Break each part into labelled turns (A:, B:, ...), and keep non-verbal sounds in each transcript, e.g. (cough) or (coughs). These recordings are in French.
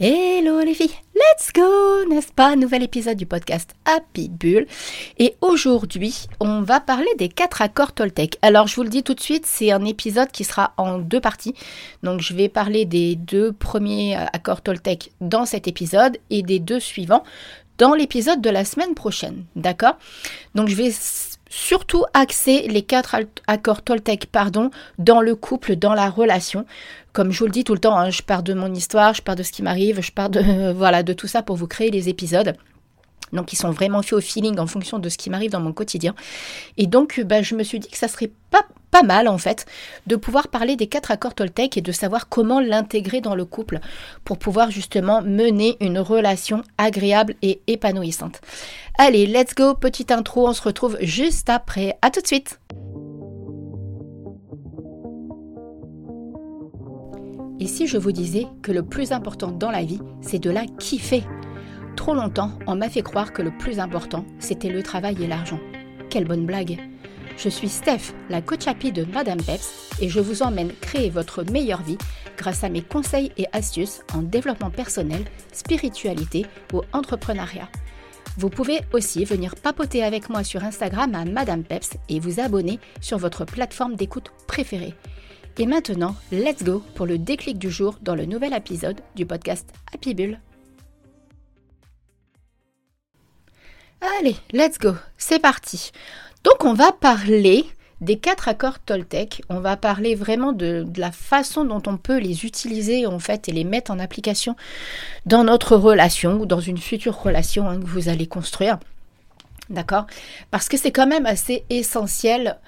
A: Hello les filles, let's go, n'est-ce pas? Nouvel épisode du podcast Happy Bull. Et aujourd'hui, on va parler des quatre accords Toltec. Alors, je vous le dis tout de suite, c'est un épisode qui sera en deux parties. Donc, je vais parler des deux premiers accords Toltec dans cet épisode et des deux suivants dans l'épisode de la semaine prochaine. D'accord? Donc, je vais surtout axer les quatre accords Toltec pardon, dans le couple, dans la relation. Comme je vous le dis tout le temps, hein, je pars de mon histoire, je pars de ce qui m'arrive, je pars de, (laughs) voilà, de tout ça pour vous créer les épisodes. Donc ils sont vraiment faits au feeling en fonction de ce qui m'arrive dans mon quotidien. Et donc bah, je me suis dit que ça serait pas, pas mal en fait de pouvoir parler des quatre accords Toltec et de savoir comment l'intégrer dans le couple pour pouvoir justement mener une relation agréable et épanouissante. Allez, let's go, petite intro, on se retrouve juste après. À tout de suite. Et si je vous disais que le plus important dans la vie, c'est de la kiffer Trop longtemps, on m'a fait croire que le plus important, c'était le travail et l'argent. Quelle bonne blague Je suis Steph, la coach happy de Madame Peps, et je vous emmène créer votre meilleure vie grâce à mes conseils et astuces en développement personnel, spiritualité ou entrepreneuriat. Vous pouvez aussi venir papoter avec moi sur Instagram à Madame Peps et vous abonner sur votre plateforme d'écoute préférée. Et maintenant, let's go pour le déclic du jour dans le nouvel épisode du podcast Happy Bull. Allez, let's go, c'est parti. Donc on va parler des quatre accords Toltec. On va parler vraiment de, la façon dont on peut les utiliser en fait et les mettre en application dans notre relation ou dans une future relation hein, que vous allez construire. D'accord? Parce que c'est quand même assez essentiel.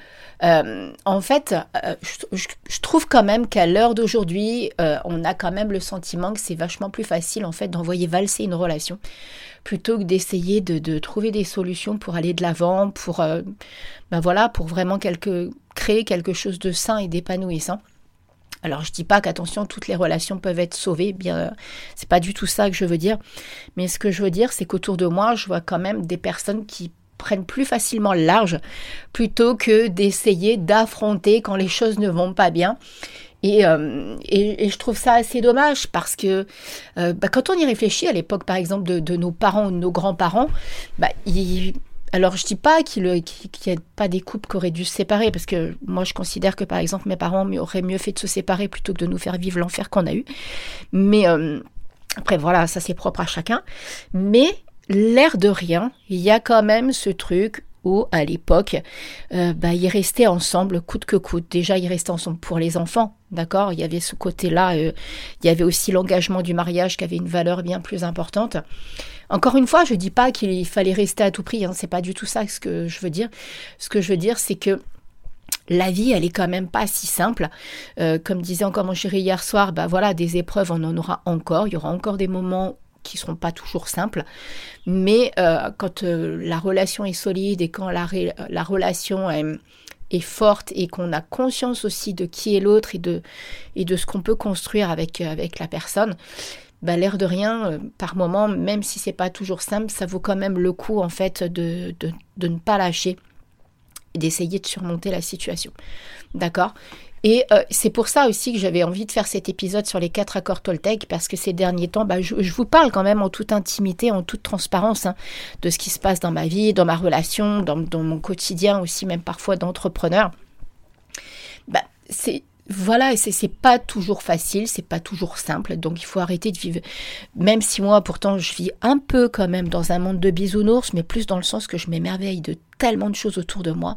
A: Euh, en fait, euh, je, trouve quand même qu'à l'heure d'aujourd'hui, euh, on a quand même le sentiment que c'est vachement plus facile en fait d'envoyer valser une relation plutôt que d'essayer de, trouver des solutions pour aller de l'avant, pour, ben voilà, pour vraiment quelque, créer quelque chose de sain et d'épanouissant. Alors je dis pas qu'attention toutes les relations peuvent être sauvées, bien c'est pas du tout ça que je veux dire, mais ce que je veux dire c'est qu'autour de moi, je vois quand même des personnes qui prennent plus facilement large plutôt que d'essayer d'affronter quand les choses ne vont pas bien. Et, euh, et, je trouve ça assez dommage parce que euh, bah, quand on y réfléchit, à l'époque par exemple de, nos parents ou de nos grands-parents, bah, alors je dis pas qu'il n'y a pas des couples qui auraient dû se séparer parce que moi je considère que par exemple mes parents auraient mieux fait de se séparer plutôt que de nous faire vivre l'enfer qu'on a eu. Mais euh, après voilà, ça c'est propre à chacun. Mais l'air de rien, il y a quand même ce truc où à l'époque, euh, bah, ils restaient ensemble coûte que coûte. Déjà, ils restaient ensemble pour les enfants, d'accord? Il y avait ce côté-là, euh, il y avait aussi l'engagement du mariage qui avait une valeur bien plus importante. Encore une fois, je ne dis pas qu'il fallait rester à tout prix, hein, c'est pas du tout ça ce que je veux dire. Ce que je veux dire, c'est que la vie, elle est quand même pas si simple. Euh, comme disait encore mon chéri hier soir, bah voilà, des épreuves, on en aura encore. Il y aura encore des moments qui seront pas toujours simples, mais euh, quand euh, la relation est solide et quand la, la relation est, forte et qu'on a conscience aussi de qui est l'autre et de, et de ce qu'on peut construire avec, avec la personne, bah, l'air de rien, euh, par moment, même si c'est pas toujours simple, ça vaut quand même le coup en fait de, de, de ne pas lâcher et d'essayer de surmonter la situation. D'accord? Et euh, c'est pour ça aussi que j'avais envie de faire cet épisode sur les quatre accords Toltec, parce que ces derniers temps, bah, je, vous parle quand même en toute intimité, en toute transparence hein, de ce qui se passe dans ma vie, dans ma relation, dans, mon quotidien aussi, même parfois d'entrepreneur. Bah, c'est voilà, c'est pas toujours facile, c'est pas toujours simple, donc il faut arrêter de vivre. Même si moi, pourtant, je vis un peu quand même dans un monde de bisounours, mais plus dans le sens que je m'émerveille de tellement de choses autour de moi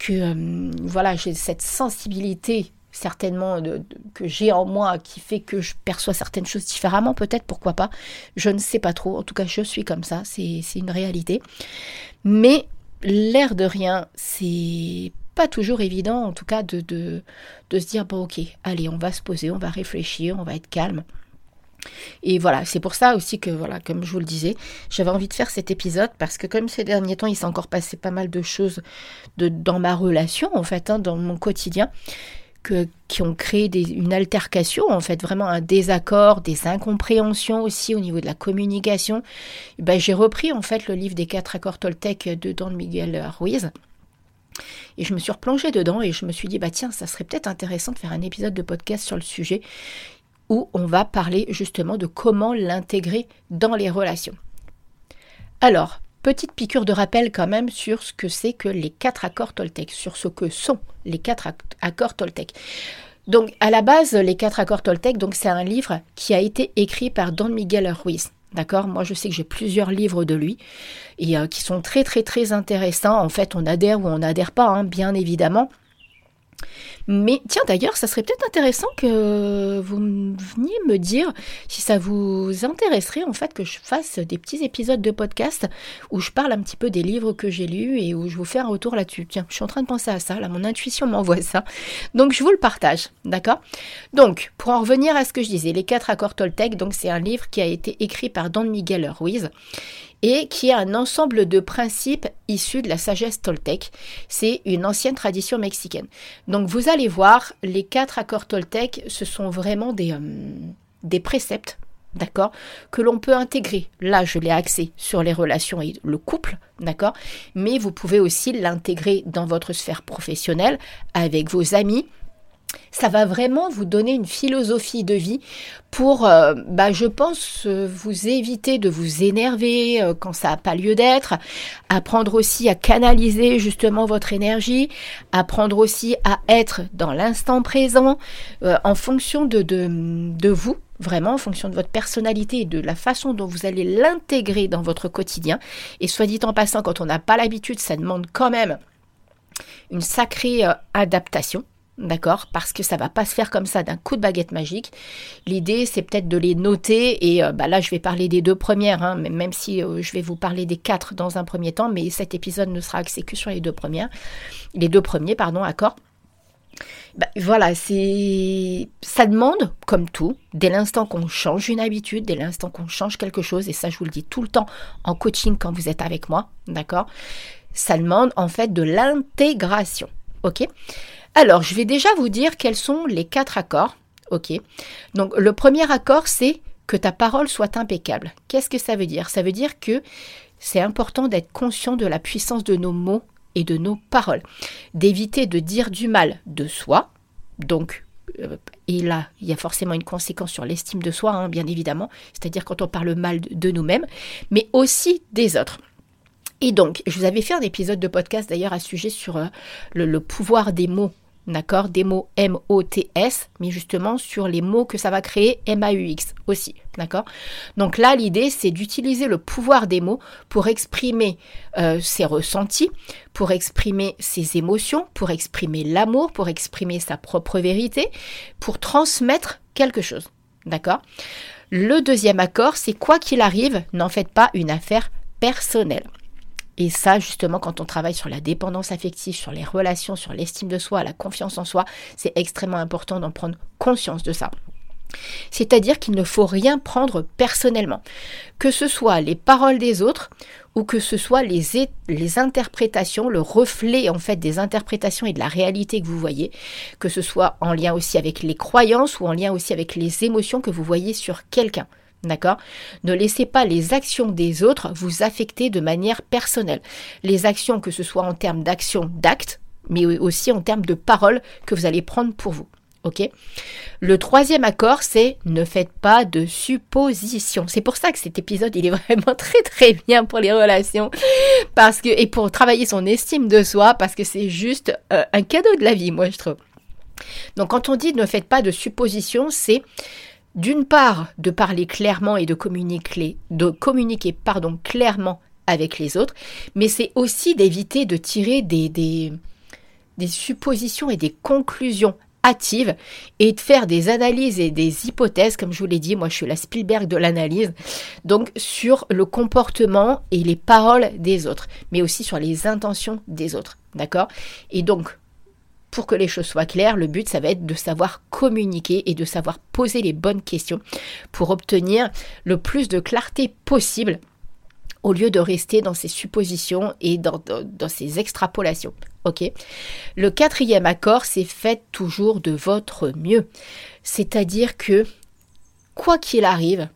A: que euh, voilà, j'ai cette sensibilité certainement que j'ai en moi qui fait que je perçois certaines choses différemment, peut-être, pourquoi pas. Je ne sais pas trop. En tout cas, je suis comme ça, c'est une réalité. Mais l'air de rien, c'est pas toujours évident, en tout cas, de, de, de se dire, bon, ok, allez, on va se poser, on va réfléchir, on va être calme. Et voilà, c'est pour ça aussi que, voilà, comme je vous le disais, j'avais envie de faire cet épisode parce que comme ces derniers temps, il s'est encore passé pas mal de choses dans ma relation, en fait, hein, dans mon quotidien, qui ont créé une altercation, en fait, vraiment un désaccord, des incompréhensions aussi au niveau de la communication. ben, j'ai repris, en fait, le livre des quatre accords Toltec de Don Miguel Ruiz. Et je me suis replongée dedans et je me suis dit, bah tiens, ça serait peut-être intéressant de faire un épisode de podcast sur le sujet où on va parler justement de comment l'intégrer dans les relations. Alors, petite piqûre de rappel quand même sur ce que c'est que les quatre accords Toltec, sur ce que sont les quatre accords Toltec. Donc, à la base, les quatre accords Toltec, donc c'est un livre qui a été écrit par Don Miguel Ruiz. D'accord? Moi, je sais que j'ai plusieurs livres de lui et euh, qui sont très, très, très intéressants. En fait, on adhère ou on n'adhère pas, hein, bien évidemment. Mais tiens, d'ailleurs, ça serait peut-être intéressant que vous veniez me dire si ça vous intéresserait en fait que je fasse des petits épisodes de podcast où je parle un petit peu des livres que j'ai lus et où je vous fais un retour là-dessus. Tiens, je suis en train de penser à ça, là, mon intuition m'envoie ça. Donc, je vous le partage, d'accord? Donc, pour en revenir à ce que je disais, les quatre accords Toltec, donc c'est un livre qui a été écrit par Don Miguel Ruiz et qui est un ensemble de principes issus de la sagesse toltèque. C'est une ancienne tradition mexicaine. Donc vous allez voir, les quatre accords toltèques, ce sont vraiment des, euh, des préceptes, d'accord, que l'on peut intégrer. Là, je l'ai axé sur les relations et le couple, d'accord, mais vous pouvez aussi l'intégrer dans votre sphère professionnelle, avec vos amis, ça va vraiment vous donner une philosophie de vie pour, euh, bah, je pense, euh, vous éviter de vous énerver euh, quand ça n'a pas lieu d'être, apprendre aussi à canaliser justement votre énergie, apprendre aussi à être dans l'instant présent en fonction de, vous, vraiment en fonction de votre personnalité et de la façon dont vous allez l'intégrer dans votre quotidien. Et soit dit en passant, quand on n'a pas l'habitude, ça demande quand même une sacrée adaptation. D'accord? Parce que ça va pas se faire comme ça d'un coup de baguette magique. L'idée, c'est peut-être de les noter. Et euh, bah là, je vais parler des deux premières, hein, même si euh, je vais vous parler des quatre dans un premier temps. Mais cet épisode ne sera axé que sur les deux premières. Les deux premiers, pardon, accord. Bah, voilà, ça demande, comme tout, dès l'instant qu'on change une habitude, dès l'instant qu'on change quelque chose, et ça je vous le dis tout le temps en coaching quand vous êtes avec moi, d'accord? Ça demande en fait de l'intégration, ok? Alors, je vais déjà vous dire quels sont les quatre accords. Ok? Donc, le premier accord, c'est que ta parole soit impeccable. Qu'est-ce que ça veut dire? Ça veut dire que c'est important d'être conscient de la puissance de nos mots et de nos paroles. D'éviter de dire du mal de soi. Donc, euh, et là, il y a forcément une conséquence sur l'estime de soi, hein, bien évidemment. C'est-à-dire quand on parle mal de nous-mêmes, mais aussi des autres. Et donc, je vous avais fait un épisode de podcast d'ailleurs à sujet sur euh, le, pouvoir des mots, d'accord? Des mots M-O-T-S, mais justement sur les mots que ça va créer M-A-U-X aussi, d'accord? Donc là, l'idée, c'est d'utiliser le pouvoir des mots pour exprimer euh, ses ressentis, pour exprimer ses émotions, pour exprimer l'amour, pour exprimer sa propre vérité, pour transmettre quelque chose, d'accord? Le deuxième accord, c'est quoi qu'il arrive, n'en faites pas une affaire personnelle. Et ça, justement, quand on travaille sur la dépendance affective, sur les relations, sur l'estime de soi, la confiance en soi, c'est extrêmement important d'en prendre conscience de ça. C'est-à-dire qu'il ne faut rien prendre personnellement, que ce soit les paroles des autres ou que ce soit les, les interprétations, le reflet en fait des interprétations et de la réalité que vous voyez, que ce soit en lien aussi avec les croyances ou en lien aussi avec les émotions que vous voyez sur quelqu'un. D'accord? Ne laissez pas les actions des autres vous affecter de manière personnelle. Les actions, que ce soit en termes d'action, d'actes, mais aussi en termes de paroles que vous allez prendre pour vous. Ok? Le troisième accord, c'est ne faites pas de suppositions. C'est pour ça que cet épisode, il est (laughs) vraiment très très bien pour les relations, parce que et pour travailler son estime de soi, parce que c'est juste euh, un cadeau de la vie, moi je trouve. Donc quand on dit ne faites pas de suppositions, c'est d'une part, de parler clairement et de communiquer, clairement avec les autres, mais c'est aussi d'éviter de tirer des, suppositions et des conclusions hâtives et de faire des analyses et des hypothèses, comme je vous l'ai dit, moi je suis la Spielberg de l'analyse, donc sur le comportement et les paroles des autres, mais aussi sur les intentions des autres, d'accord? Et donc, pour que les choses soient claires, le but, ça va être de savoir communiquer et de savoir poser les bonnes questions pour obtenir le plus de clarté possible au lieu de rester dans ces suppositions et dans, ces extrapolations. Ok? Le quatrième accord, c'est faites toujours de votre mieux. C'est-à-dire que, quoi qu'il arrive,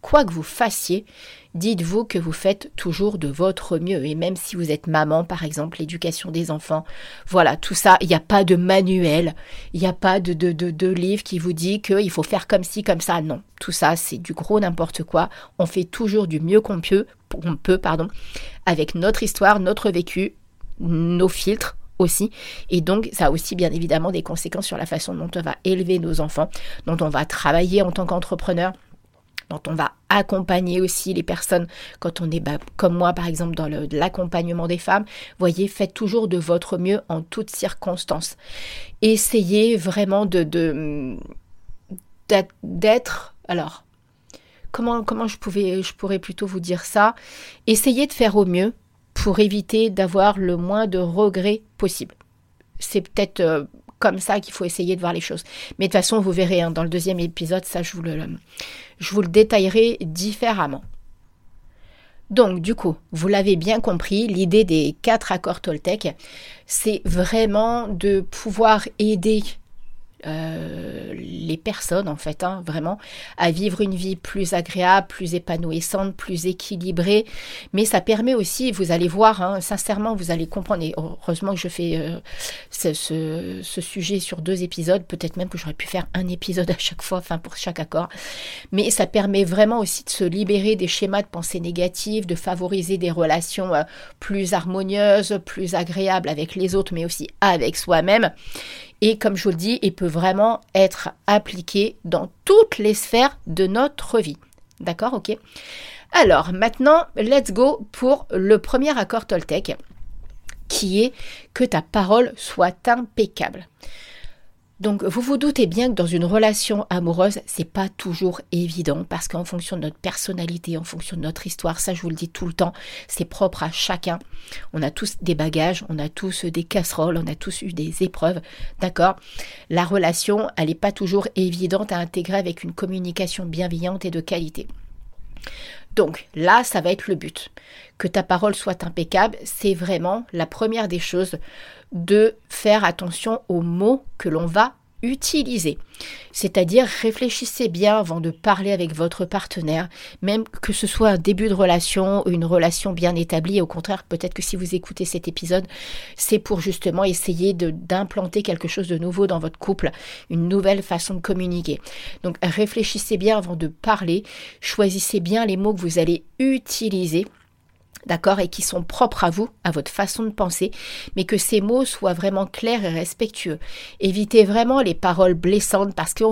A: quoi que vous fassiez, dites-vous que vous faites toujours de votre mieux. Et même si vous êtes maman, par exemple, l'éducation des enfants, voilà, tout ça, il n'y a pas de manuel, il n'y a pas de, livre qui vous dit qu'il faut faire comme ci, comme ça. Non, tout ça, c'est du gros n'importe quoi. On fait toujours du mieux qu'on peut, on peut, pardon, avec notre histoire, notre vécu, nos filtres aussi. Et donc, ça a aussi bien évidemment des conséquences sur la façon dont on va élever nos enfants, dont on va travailler en tant qu'entrepreneur dont on va accompagner aussi les personnes quand on est bah, comme moi par exemple dans l'accompagnement des femmes. Voyez, faites toujours de votre mieux en toutes circonstances. Essayez vraiment de d'être alors comment comment je pouvais je pourrais plutôt vous dire ça? Essayez de faire au mieux pour éviter d'avoir le moins de regrets possible. C'est peut-être euh, comme ça qu'il faut essayer de voir les choses. Mais de toute façon, vous verrez hein, dans le deuxième épisode, ça je vous le, je vous le détaillerai différemment. Donc du coup, vous l'avez bien compris, l'idée des quatre accords Toltec, c'est vraiment de pouvoir aider euh, les personnes, en fait, hein, vraiment, à vivre une vie plus agréable, plus épanouissante, plus équilibrée. Mais ça permet aussi, vous allez voir, hein, sincèrement, vous allez comprendre, et heureusement que je fais euh, ce, sujet sur deux épisodes, peut-être même que j'aurais pu faire un épisode à chaque fois, enfin pour chaque accord. Mais ça permet vraiment aussi de se libérer des schémas de pensée négative, de favoriser des relations euh, plus harmonieuses, plus agréables avec les autres, mais aussi avec soi-même. Et comme je vous le dis, il peut vraiment être appliqué dans toutes les sphères de notre vie. D'accord Ok Alors maintenant, let's go pour le premier accord Toltec qui est que ta parole soit impeccable. Donc vous vous doutez bien que dans une relation amoureuse, c'est pas toujours évident parce qu'en fonction de notre personnalité, en fonction de notre histoire, ça je vous le dis tout le temps, c'est propre à chacun. On a tous des bagages, on a tous des casseroles, on a tous eu des épreuves, d'accord? La relation, elle n'est pas toujours évidente à intégrer avec une communication bienveillante et de qualité. Donc là, ça va être le but. Que ta parole soit impeccable, c'est vraiment la première des choses de faire attention aux mots que l'on va utiliser. C'est-à-dire réfléchissez bien avant de parler avec votre partenaire, même que ce soit un début de relation ou une relation bien établie. Au contraire, peut-être que si vous écoutez cet épisode, c'est pour justement essayer d'implanter quelque chose de nouveau dans votre couple, une nouvelle façon de communiquer. Donc réfléchissez bien avant de parler, choisissez bien les mots que vous allez utiliser d'accord, et qui sont propres à vous, à votre façon de penser, mais que ces mots soient vraiment clairs et respectueux. Évitez vraiment les paroles blessantes, parce que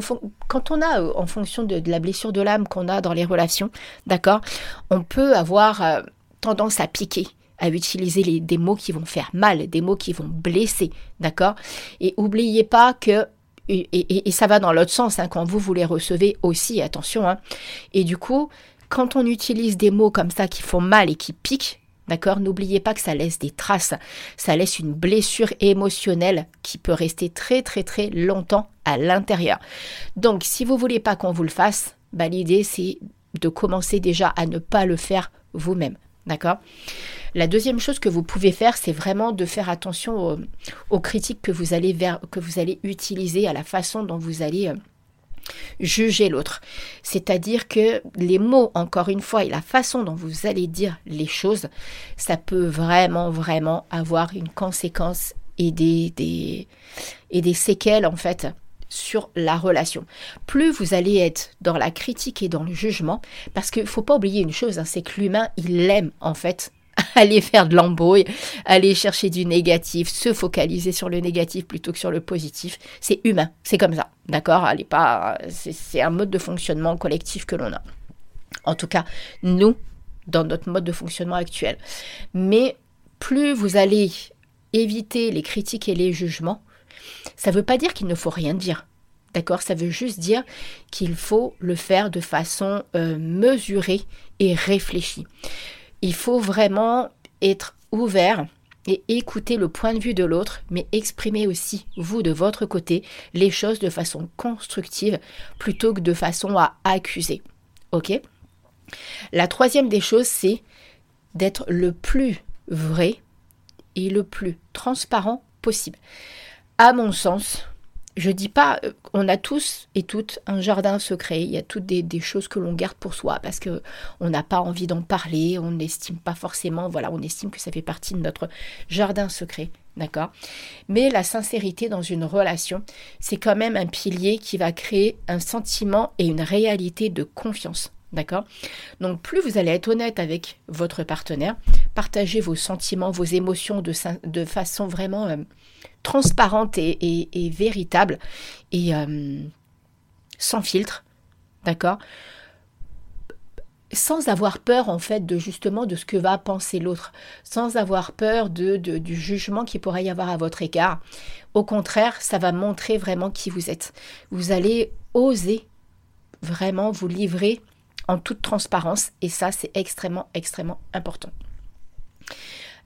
A: quand on a, euh, en fonction de, la blessure de l'âme qu'on a dans les relations, d'accord, on peut avoir euh, tendance à piquer à utiliser des mots qui vont faire mal, des mots qui vont blesser, d'accord Et oubliez pas que et, ça va dans l'autre sens hein, quand vous vous les recevez aussi, attention. Hein. Et du coup, quand on utilise des mots comme ça qui font mal et qui piquent, d'accord, n'oubliez pas que ça laisse des traces, ça laisse une blessure émotionnelle qui peut rester très très très longtemps à l'intérieur. Donc si vous voulez pas qu'on vous le fasse, bah, l'idée c'est de commencer déjà à ne pas le faire vous-même. D'accord? La deuxième chose que vous pouvez faire, c'est vraiment de faire attention aux, critiques que vous, allez utiliser, à la façon dont vous allez euh, juger l'autre. C'est-à-dire que les mots, encore une fois, et la façon dont vous allez dire les choses, ça peut vraiment, vraiment avoir une conséquence et des, et des séquelles, en fait, sur la relation. Plus vous allez être dans la critique et dans le jugement, parce qu'il ne faut pas oublier une chose, hein, c'est que l'humain, il aime, en fait, (laughs) aller faire de l'embrouille, aller chercher du négatif, se focaliser sur le négatif plutôt que sur le positif. C'est humain, c'est comme ça, d'accord? Allez pas, c'est un mode de fonctionnement collectif que l'on a. En tout cas, nous, dans notre mode de fonctionnement actuel. Mais plus vous allez éviter les critiques et les jugements, ça ne veut pas dire qu'il ne faut rien dire. D'accord? Ça veut juste dire qu'il faut le faire de façon euh, mesurée et réfléchie. Il faut vraiment être ouvert et écouter le point de vue de l'autre, mais exprimer aussi, vous, de votre côté, les choses de façon constructive plutôt que de façon à accuser. OK? La troisième des choses, c'est d'être le plus vrai et le plus transparent possible. À mon sens, je dis pas, euh, on a tous et toutes un jardin secret. Il y a toutes des, choses que l'on garde pour soi parce que on n'a pas envie d'en parler. On n'estime pas forcément, voilà, on estime que ça fait partie de notre jardin secret. D'accord? Mais la sincérité dans une relation, c'est quand même un pilier qui va créer un sentiment et une réalité de confiance. D'accord? Donc plus vous allez être honnête avec votre partenaire, partager vos sentiments, vos émotions de, façon vraiment euh, transparente et, véritable et euh, sans filtre, d'accord? Sans avoir peur en fait de justement de ce que va penser l'autre, sans avoir peur de, du jugement qu'il pourrait y avoir à votre égard. Au contraire, ça va montrer vraiment qui vous êtes. Vous allez oser vraiment vous livrer en toute transparence et ça c'est extrêmement extrêmement important.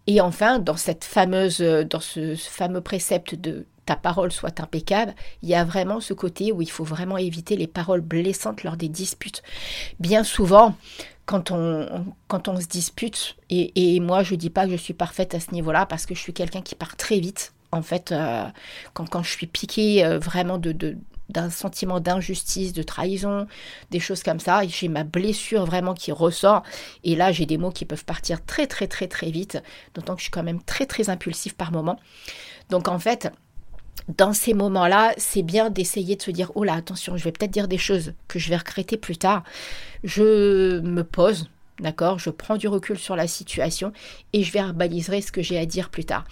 A: Et enfin, dans cette fameuse, dans ce fameux précepte de ta parole soit impeccable, il y a vraiment ce côté où il faut vraiment éviter les paroles blessantes lors des disputes. Bien souvent, quand on, quand on se dispute, et, moi je dis pas que je suis parfaite à ce niveau-là parce que je suis quelqu'un qui part très vite. En fait, euh, quand, quand je suis piquée euh, vraiment de, d'un sentiment d'injustice, de trahison, des choses comme ça. J'ai ma blessure vraiment qui ressort. Et là, j'ai des mots qui peuvent partir très très très très vite, d'autant que je suis quand même très très impulsif par moment. Donc en fait, dans ces moments-là, c'est bien d'essayer de se dire, oh là, attention, je vais peut-être dire des choses que je vais regretter plus tard. Je me pose, D'accord Je prends du recul sur la situation et je verbaliserai ce que j'ai à dire plus tard.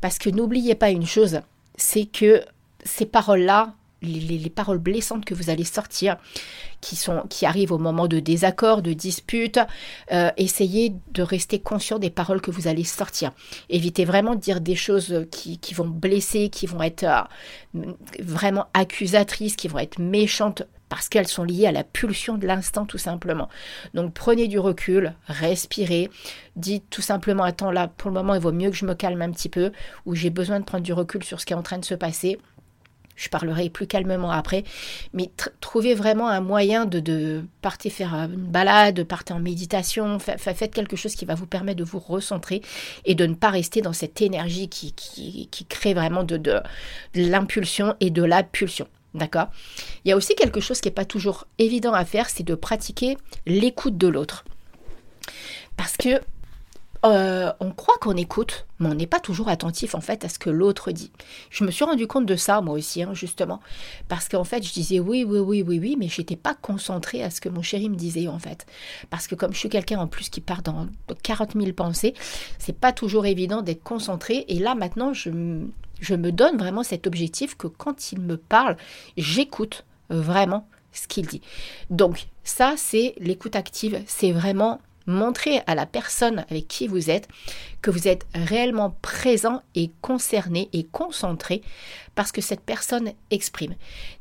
A: Parce que n'oubliez pas une chose, c'est que ces paroles-là, les, paroles blessantes que vous allez sortir, qui, sont, qui arrivent au moment de désaccord, de dispute, euh, essayez de rester conscient des paroles que vous allez sortir. Évitez vraiment de dire des choses qui, vont blesser, qui vont être euh, vraiment accusatrices, qui vont être méchantes parce qu'elles sont liées à la pulsion de l'instant tout simplement. Donc prenez du recul, respirez, dites tout simplement attends là pour le moment il vaut mieux que je me calme un petit peu ou j'ai besoin de prendre du recul sur ce qui est en train de se passer je parlerai plus calmement après, mais trouvez vraiment un moyen de, de partir faire une balade, partir en méditation, faites quelque chose qui va vous permettre de vous recentrer et de ne pas rester dans cette énergie qui, qui, crée vraiment de, de, l'impulsion et de la pulsion. D'accord? Il y a aussi quelque chose qui n'est pas toujours évident à faire, c'est de pratiquer l'écoute de l'autre. Parce que euh, on croit qu'on écoute, mais on n'est pas toujours attentif en fait à ce que l'autre dit. Je me suis rendu compte de ça moi aussi, hein, justement, parce qu'en fait je disais oui, oui, oui, oui, oui, mais j'étais pas concentrée à ce que mon chéri me disait en fait, parce que comme je suis quelqu'un en plus qui part dans 40 000 pensées, c'est pas toujours évident d'être concentré. Et là maintenant je, je me donne vraiment cet objectif que quand il me parle, j'écoute vraiment ce qu'il dit. Donc ça c'est l'écoute active, c'est vraiment Montrez à la personne avec qui vous êtes que vous êtes réellement présent et concerné et concentré parce que cette personne exprime.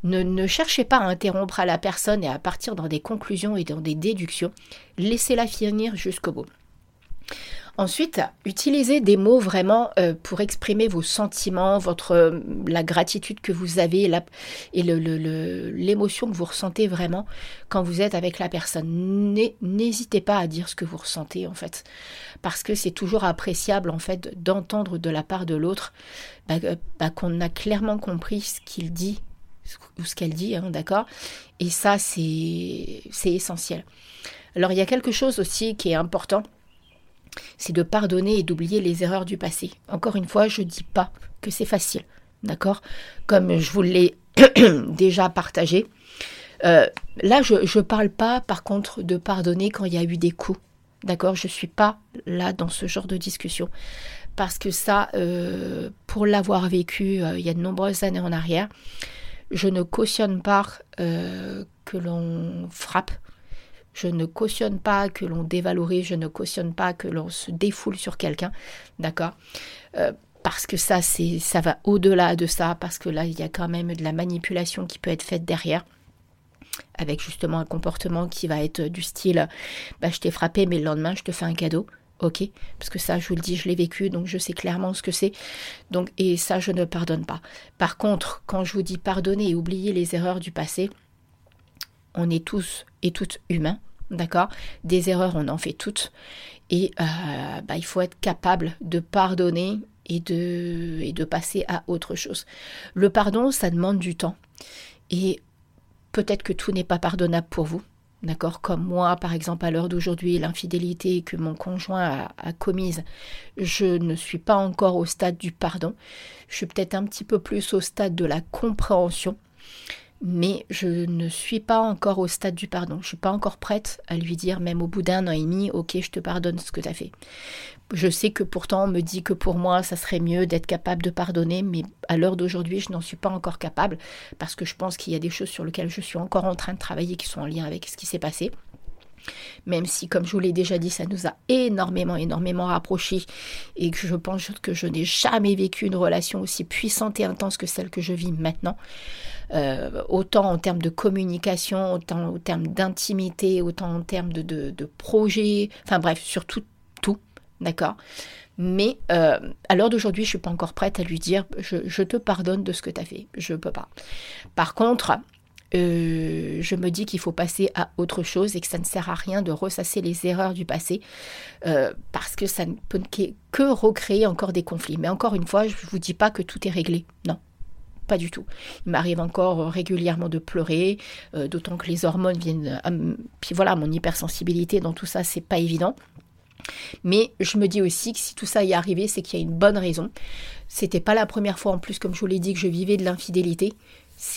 A: Ne, cherchez pas à interrompre à la personne et à partir dans des conclusions et dans des déductions. Laissez-la finir jusqu'au bout. Ensuite, utilisez des mots vraiment euh, pour exprimer vos sentiments, votre, euh, la gratitude que vous avez la, et l'émotion que vous ressentez vraiment quand vous êtes avec la personne. N'hésitez pas à dire ce que vous ressentez en fait, parce que c'est toujours appréciable en fait d'entendre de la part de l'autre bah, euh, bah, qu'on a clairement compris ce qu'il dit ou ce qu'elle dit, hein, d'accord? Et ça, c'est essentiel. Alors, il y a quelque chose aussi qui est important c'est de pardonner et d'oublier les erreurs du passé. Encore une fois, je ne dis pas que c'est facile, d'accord? Comme je vous l'ai (clears throat) déjà partagé. Euh, là, je ne parle pas, par contre, de pardonner quand il y a eu des coups, d'accord? Je ne suis pas là dans ce genre de discussion. Parce que ça, euh, pour l'avoir vécu euh, il y a de nombreuses années en arrière, je ne cautionne pas que l'on frappe, je ne cautionne pas que l'on dévalorise, je ne cautionne pas que l'on se défoule sur quelqu'un, d'accord? Euh, Parce que ça, c'est, ça va au-delà de ça, parce que là, il y a quand même de la manipulation qui peut être faite derrière avec justement un comportement qui va être du style bah, je t'ai frappé mais le lendemain je te fais un cadeau ok? Parce que ça je vous le dis je l'ai vécu donc je sais clairement ce que c'est. Donc et ça je ne pardonne pas. Par contre quand je vous dis pardonner et oublier les erreurs du passé on est tous et toutes humains, d'accord? Des erreurs, on en fait toutes. Et euh, bah, il faut être capable de pardonner et de, et de passer à autre chose. Le pardon, ça demande du temps. Et peut-être que tout n'est pas pardonnable pour vous. D'accord? Comme moi, par exemple, à l'heure d'aujourd'hui, l'infidélité que mon conjoint a, commise, je ne suis pas encore au stade du pardon. Je suis peut-être un petit peu plus au stade de la compréhension mais je ne suis pas encore au stade du pardon. Je ne suis pas encore prête à lui dire, même au bout d'un an et demi, ok, je te pardonne ce que tu as fait. Je sais que pourtant on me dit que pour moi, ça serait mieux d'être capable de pardonner, mais à l'heure d'aujourd'hui, je n'en suis pas encore capable, parce que je pense qu'il y a des choses sur lesquelles je suis encore en train de travailler qui sont en lien avec ce qui s'est passé. Même si, comme je vous l'ai déjà dit, ça nous a énormément, énormément rapprochés et que je pense que je n'ai jamais vécu une relation aussi puissante et intense que celle que je vis maintenant. Euh, autant en termes de communication, autant en termes d'intimité, autant en termes de, de, projet, enfin bref, surtout tout, d'accord? Mais euh, à l'heure d'aujourd'hui, je ne suis pas encore prête à lui dire je, je te pardonne de ce que tu as fait. Je ne peux pas. Par contre, euh, je me dis qu'il faut passer à autre chose et que ça ne sert à rien de ressasser les erreurs du passé euh, parce que ça ne peut que recréer encore des conflits. Mais encore une fois, je ne vous dis pas que tout est réglé. Non, pas du tout. Il m'arrive encore régulièrement de pleurer, euh, d'autant que les hormones viennent. puis voilà, mon hypersensibilité dans tout ça, c'est pas évident. Mais je me dis aussi que si tout ça y est arrivé, c'est qu'il y a une bonne raison. C'était pas la première fois en plus, comme je vous l'ai dit, que je vivais de l'infidélité.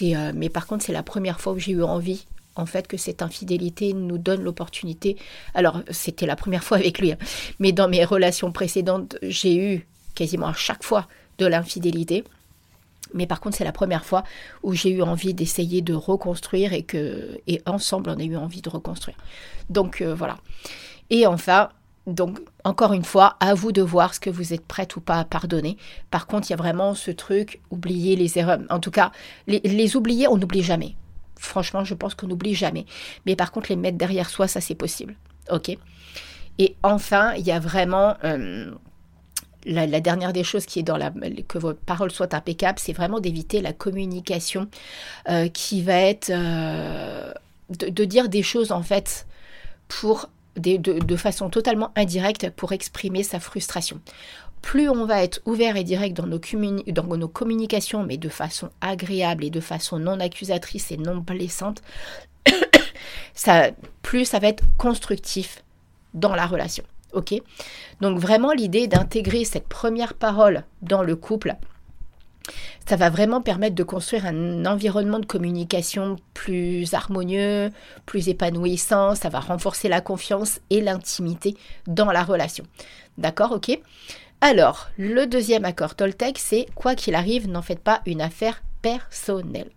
A: Euh, mais par contre, c'est la première fois où j'ai eu envie, en fait, que cette infidélité nous donne l'opportunité. Alors, c'était la première fois avec lui, hein. mais dans mes relations précédentes, j'ai eu quasiment à chaque fois de l'infidélité. Mais par contre, c'est la première fois où j'ai eu envie d'essayer de reconstruire et que, et ensemble, on a eu envie de reconstruire. Donc euh, voilà. Et enfin, donc, encore une fois, à vous de voir ce que vous êtes prête ou pas à pardonner. Par contre, il y a vraiment ce truc, oublier les erreurs. En tout cas, les, oublier, on n'oublie jamais. Franchement, je pense qu'on n'oublie jamais. Mais par contre, les mettre derrière soi, ça c'est possible. Ok Et enfin, il y a vraiment euh, la, dernière des choses qui est dans la que votre parole soit impeccable, c'est vraiment d'éviter la communication euh, qui va être euh, de, dire des choses en fait pour de, façon totalement indirecte pour exprimer sa frustration. Plus on va être ouvert et direct dans nos, dans nos communications, mais de façon agréable et de façon non accusatrice et non blessante, (coughs) ça, plus ça va être constructif dans la relation. Ok? Donc vraiment l'idée d'intégrer cette première parole dans le couple, ça va vraiment permettre de construire un environnement de communication plus harmonieux, plus épanouissant, ça va renforcer la confiance et l'intimité dans la relation. D'accord, ok Alors, le deuxième accord Toltec, c'est quoi qu'il arrive, n'en faites pas une affaire personnelle.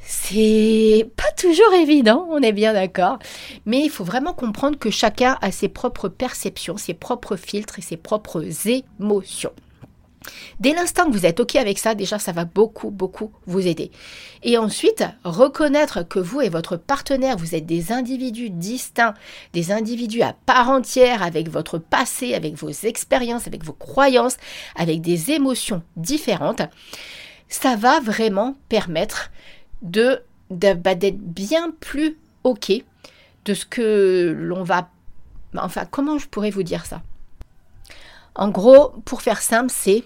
A: C'est pas toujours évident, on est bien d'accord, mais il faut vraiment comprendre que chacun a ses propres perceptions, ses propres filtres et ses propres émotions. Dès l'instant que vous êtes OK avec ça, déjà, ça va beaucoup, beaucoup vous aider. Et ensuite, reconnaître que vous et votre partenaire, vous êtes des individus distincts, des individus à part entière, avec votre passé, avec vos expériences, avec vos croyances, avec des émotions différentes, ça va vraiment permettre de, bah, d'être bien plus OK de ce que l'on va... Enfin, comment je pourrais vous dire ça? En gros, pour faire simple, c'est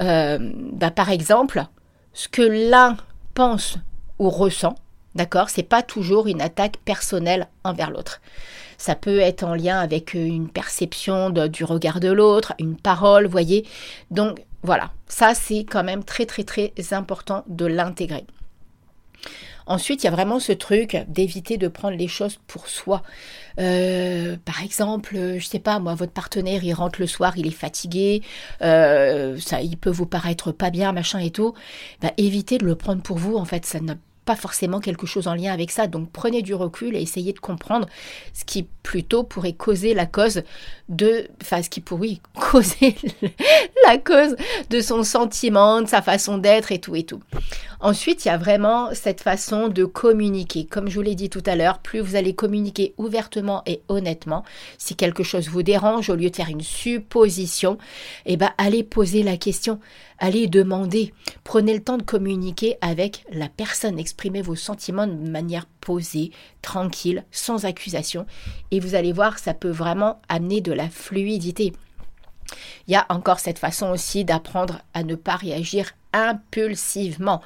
A: euh, bah, par exemple, ce que l'un pense ou ressent, d'accord, c'est pas toujours une attaque personnelle envers l'autre. Ça peut être en lien avec une perception du regard de l'autre, une parole, voyez. Donc voilà, ça c'est quand même très très très important de l'intégrer. Ensuite, il y a vraiment ce truc d'éviter de prendre les choses pour soi. Euh, par exemple, je sais pas, moi, votre partenaire, il rentre le soir, il est fatigué, euh, ça, il peut vous paraître pas bien, machin et tout. Bah, évitez de le prendre pour vous. En fait, ça n'a pas forcément quelque chose en lien avec ça. Donc prenez du recul et essayez de comprendre ce qui plutôt pourrait causer la cause de, enfin ce qui pourrait (laughs) causer la cause de son sentiment, de sa façon d'être et tout et tout. Ensuite, il y a vraiment cette façon de communiquer. Comme je vous l'ai dit tout à l'heure, plus vous allez communiquer ouvertement et honnêtement, si quelque chose vous dérange, au lieu de faire une supposition, eh ben allez poser la question, allez demander, prenez le temps de communiquer avec la personne, exprimez vos sentiments de manière posée, tranquille, sans accusation, et vous allez voir, ça peut vraiment amener de la fluidité. Il y a encore cette façon aussi d'apprendre à ne pas réagir impulsivement.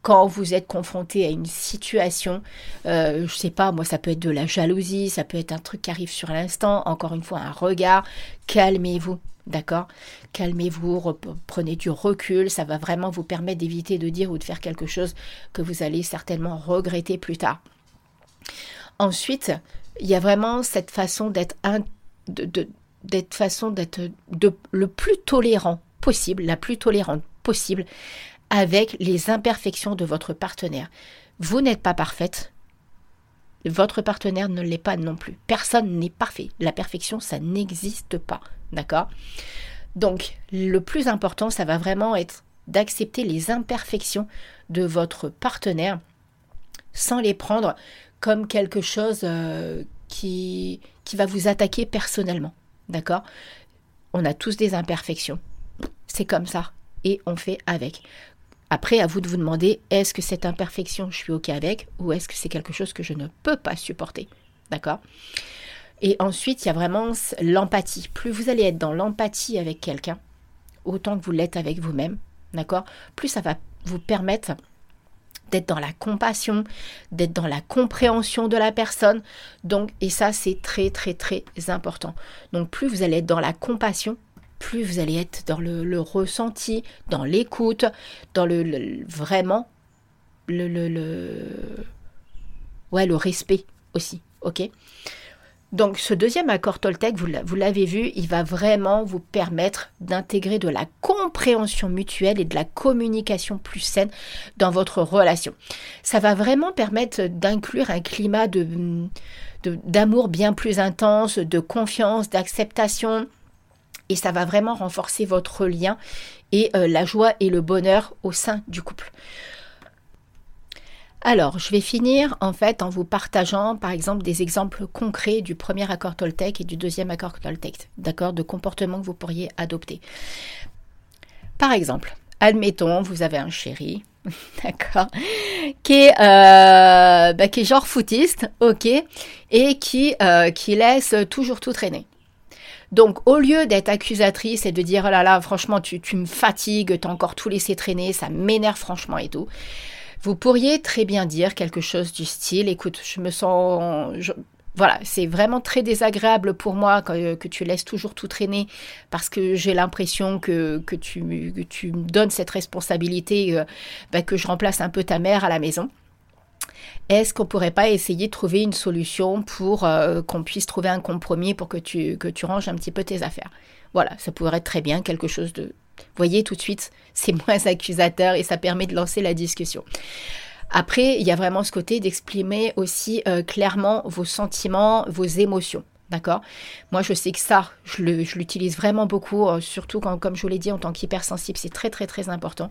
A: Quand vous êtes confronté à une situation, euh, je sais pas, moi ça peut être de la jalousie, ça peut être un truc qui arrive sur l'instant, encore une fois un regard, calmez-vous. D'accord Calmez-vous, prenez du recul, ça va vraiment vous permettre d'éviter de dire ou de faire quelque chose que vous allez certainement regretter plus tard. Ensuite, il y a vraiment cette façon d'être façon d'être le plus tolérant possible, la plus tolérante possible avec les imperfections de votre partenaire. Vous n'êtes pas parfaite. Votre partenaire ne l'est pas non plus. Personne n'est parfait. La perfection, ça n'existe pas. D'accord? Donc, le plus important, ça va vraiment être d'accepter les imperfections de votre partenaire sans les prendre comme quelque chose euh, qui, qui va vous attaquer personnellement. D'accord? On a tous des imperfections. C'est comme ça. Et on fait avec. Après, à vous de vous demander, est-ce que cette imperfection, je suis OK avec? Ou est-ce que c'est quelque chose que je ne peux pas supporter? D'accord? Et ensuite, il y a vraiment l'empathie. Plus vous allez être dans l'empathie avec quelqu'un, autant que vous l'êtes avec vous-même, d'accord? Plus ça va vous permettre d'être dans la compassion, d'être dans la compréhension de la personne. Donc, et ça, c'est très, très, très important. Donc, plus vous allez être dans la compassion, plus vous allez être dans le, ressenti, dans l'écoute, dans le, vraiment le, le, ouais, le respect aussi. OK? Donc ce deuxième accord Toltec, vous l'avez vu, il va vraiment vous permettre d'intégrer de la compréhension mutuelle et de la communication plus saine dans votre relation. Ça va vraiment permettre d'inclure un climat d'amour bien plus intense, de confiance, d'acceptation, et ça va vraiment renforcer votre lien et euh, la joie et le bonheur au sein du couple. Alors, je vais finir en fait en vous partageant par exemple des exemples concrets du premier accord Toltec et du deuxième accord Toltec, d'accord, de comportements que vous pourriez adopter. Par exemple, admettons, vous avez un chéri, (laughs) d'accord, qui est, euh, bah, genre footiste, ok, et qui, euh, qui laisse toujours tout traîner. Donc, au lieu d'être accusatrice et de dire, oh là là, franchement, tu, tu me fatigues, t'as encore tout laissé traîner, ça m'énerve franchement et tout, vous pourriez très bien dire quelque chose du style, écoute, je me sens... voilà, c'est vraiment très désagréable pour moi que, que, tu laisses toujours tout traîner parce que j'ai l'impression que, que, tu, tu me donnes cette responsabilité, euh, bah, que je remplace un peu ta mère à la maison. Est-ce qu'on pourrait pas essayer de trouver une solution pour euh, qu'on puisse trouver un compromis pour que tu, que tu ranges un petit peu tes affaires? Voilà, ça pourrait être très bien quelque chose de, voyez tout de suite, c'est moins (laughs) accusateur et ça permet de lancer la discussion. Après, il y a vraiment ce côté d'exprimer aussi euh, clairement vos sentiments, vos émotions. D'accord? Moi, je sais que ça, je l'utilise vraiment beaucoup, euh, surtout quand, comme je vous l'ai dit, en tant qu'hypersensible, c'est très, très, très important.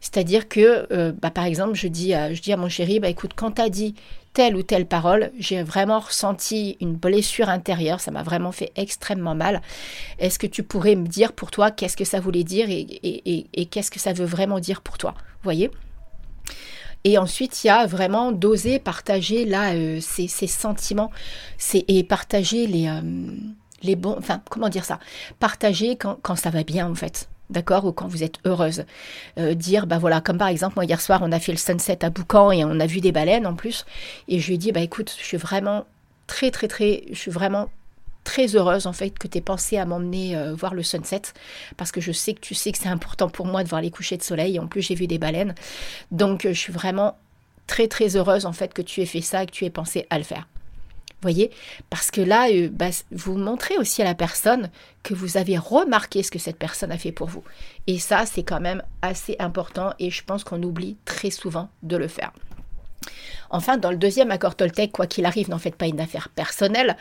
A: C'est-à-dire que, euh, bah, par exemple, je dis, à, je dis à mon chéri, bah, écoute, quand tu as dit telle ou telle parole, j'ai vraiment ressenti une blessure intérieure, ça m'a vraiment fait extrêmement mal. Est-ce que tu pourrais me dire pour toi qu'est-ce que ça voulait dire et, et qu'est-ce que ça veut vraiment dire pour toi? Vous voyez? Et ensuite, il y a vraiment d'oser partager là euh, sentiments et partager les, euh, les bons. Enfin, comment dire ça? Partager quand, quand ça va bien en fait d'accord, ou quand vous êtes heureuse. Euh, dire, bah voilà, comme par exemple, moi hier soir, on a fait le sunset à Boucan et on a vu des baleines en plus, et je lui ai dit, bah écoute, je suis vraiment très, très, très, je suis vraiment très heureuse en fait que tu aies pensé à m'emmener euh, voir le sunset parce que je sais que tu sais que c'est important pour moi de voir les couchers de soleil. En plus, j'ai vu des baleines. Donc, euh, je suis vraiment très très heureuse en fait que tu aies fait ça et que tu aies pensé à le faire. Voyez? Parce que là, euh, bah, vous montrez aussi à la personne que vous avez remarqué ce que cette personne a fait pour vous. Et ça, c'est quand même assez important et je pense qu'on oublie très souvent de le faire. Enfin, dans le deuxième accord Toltec, quoi qu'il arrive, n'en faites pas une affaire personnelle.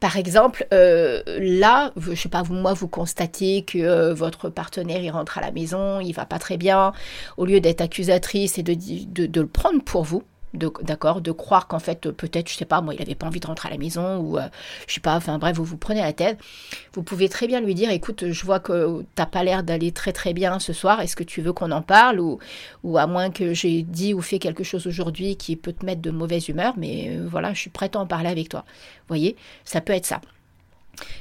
A: Par exemple, euh, là, je sais pas, vous, moi, vous constatez que euh, votre partenaire, il rentre à la maison, il va pas très bien. Au lieu d'être accusatrice et de le prendre pour vous, d'accord, de, croire qu'en fait, peut-être, je sais pas, moi, il avait pas envie de rentrer à la maison, ou euh, je sais pas, enfin bref, vous vous prenez la tête, vous pouvez très bien lui dire, écoute, je vois que t'as pas l'air d'aller très très bien ce soir, est-ce que tu veux qu'on en parle, ou, ou à moins que j'ai dit ou fait quelque chose aujourd'hui qui peut te mettre de mauvaise humeur, mais euh, voilà, je suis prête à en parler avec toi. Vous voyez, ça peut être ça.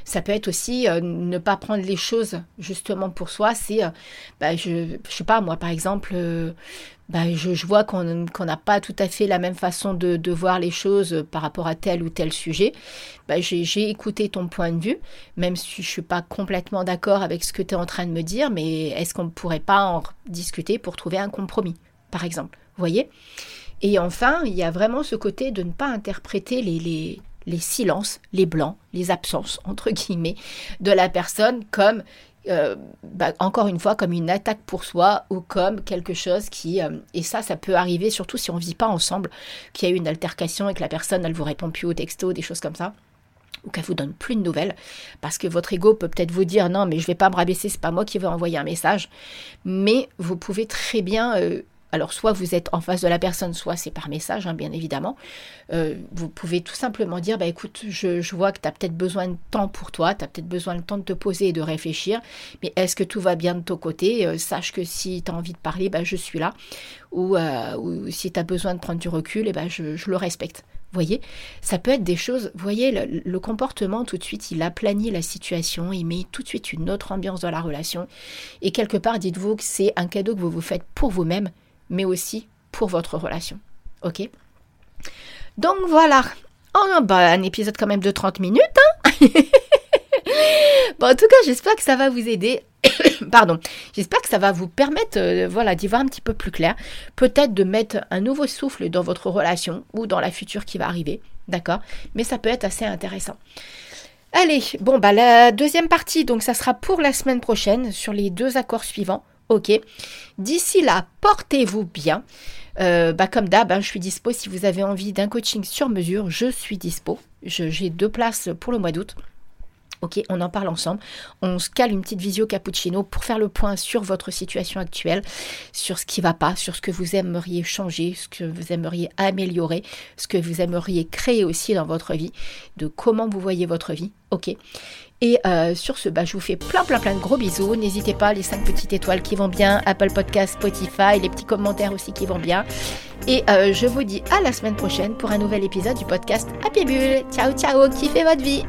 A: Ça peut être aussi euh, ne pas prendre les choses justement pour soi. C'est, euh, bah, je, je sais pas, moi par exemple, euh, bah, je, vois qu'on n'a pas tout à fait la même façon de, voir les choses par rapport à tel ou tel sujet. Bah, J'ai écouté ton point de vue, même si je suis pas complètement d'accord avec ce que tu es en train de me dire, mais est-ce qu'on ne pourrait pas en discuter pour trouver un compromis, par exemple Vous voyez? Et enfin, il y a vraiment ce côté de ne pas interpréter les, les les silences, les blancs, les absences, (laughs) entre guillemets, de la personne comme, euh, bah, encore une fois, comme une attaque pour soi ou comme quelque chose qui... Euh, et ça, ça peut arriver surtout si on ne vit pas ensemble, qu'il y a eu une altercation et que la personne, elle vous répond plus au texto, des choses comme ça ou qu'elle vous donne plus de nouvelles, parce que votre ego peut peut-être vous dire non mais je vais pas me rabaisser, c'est pas moi qui vais envoyer un message, mais vous pouvez très bien euh, alors soit vous êtes en face de la personne, soit c'est par message, hein, bien évidemment. Euh, vous pouvez tout simplement dire, bah écoute, je, vois que tu as peut-être besoin de temps pour toi, tu as peut-être besoin de temps de te poser et de réfléchir, mais est-ce que tout va bien de ton côté? Euh, Sache que si tu as envie de parler, bah, je suis là. Ou, euh, si tu as besoin de prendre du recul, ben, je, le respecte. Voyez, ça peut être des choses, voyez, le, le, comportement tout de suite, il aplanit la situation, il met tout de suite une autre ambiance dans la relation. Et quelque part, dites-vous que c'est un cadeau que vous vous faites pour vous-même, mais aussi pour votre relation. Ok? Donc voilà. Oh, bah, un épisode quand même de 30 minutes. Hein (laughs) en tout cas, j'espère que ça va vous aider. (coughs) Pardon. J'espère que ça va vous permettre euh, voilà, d'y voir un petit peu plus clair. Peut-être de mettre un nouveau souffle dans votre relation ou dans la future qui va arriver. D'accord? Mais ça peut être assez intéressant. Allez, bon, bah la deuxième partie, donc ça sera pour la semaine prochaine sur les deux accords suivants. Ok. D'ici là, portez-vous bien. Euh, bah comme d'hab, hein, je suis dispo. Si vous avez envie d'un coaching sur mesure, je suis dispo. J'ai deux places pour le mois d'août. Ok, on en parle ensemble. On se cale une petite visio cappuccino pour faire le point sur votre situation actuelle, sur ce qui va pas, sur ce que vous aimeriez changer, ce que vous aimeriez améliorer, ce que vous aimeriez créer aussi dans votre vie, de comment vous voyez votre vie. Ok. Et euh, sur ce, bah, je vous fais plein plein plein de gros bisous. N'hésitez pas, les 5 petites étoiles qui vont bien, Apple Podcast, Spotify, les petits commentaires aussi qui vont bien. Et euh, je vous dis à la semaine prochaine pour un nouvel épisode du podcast Happy Bull. Ciao ciao, kiffez votre vie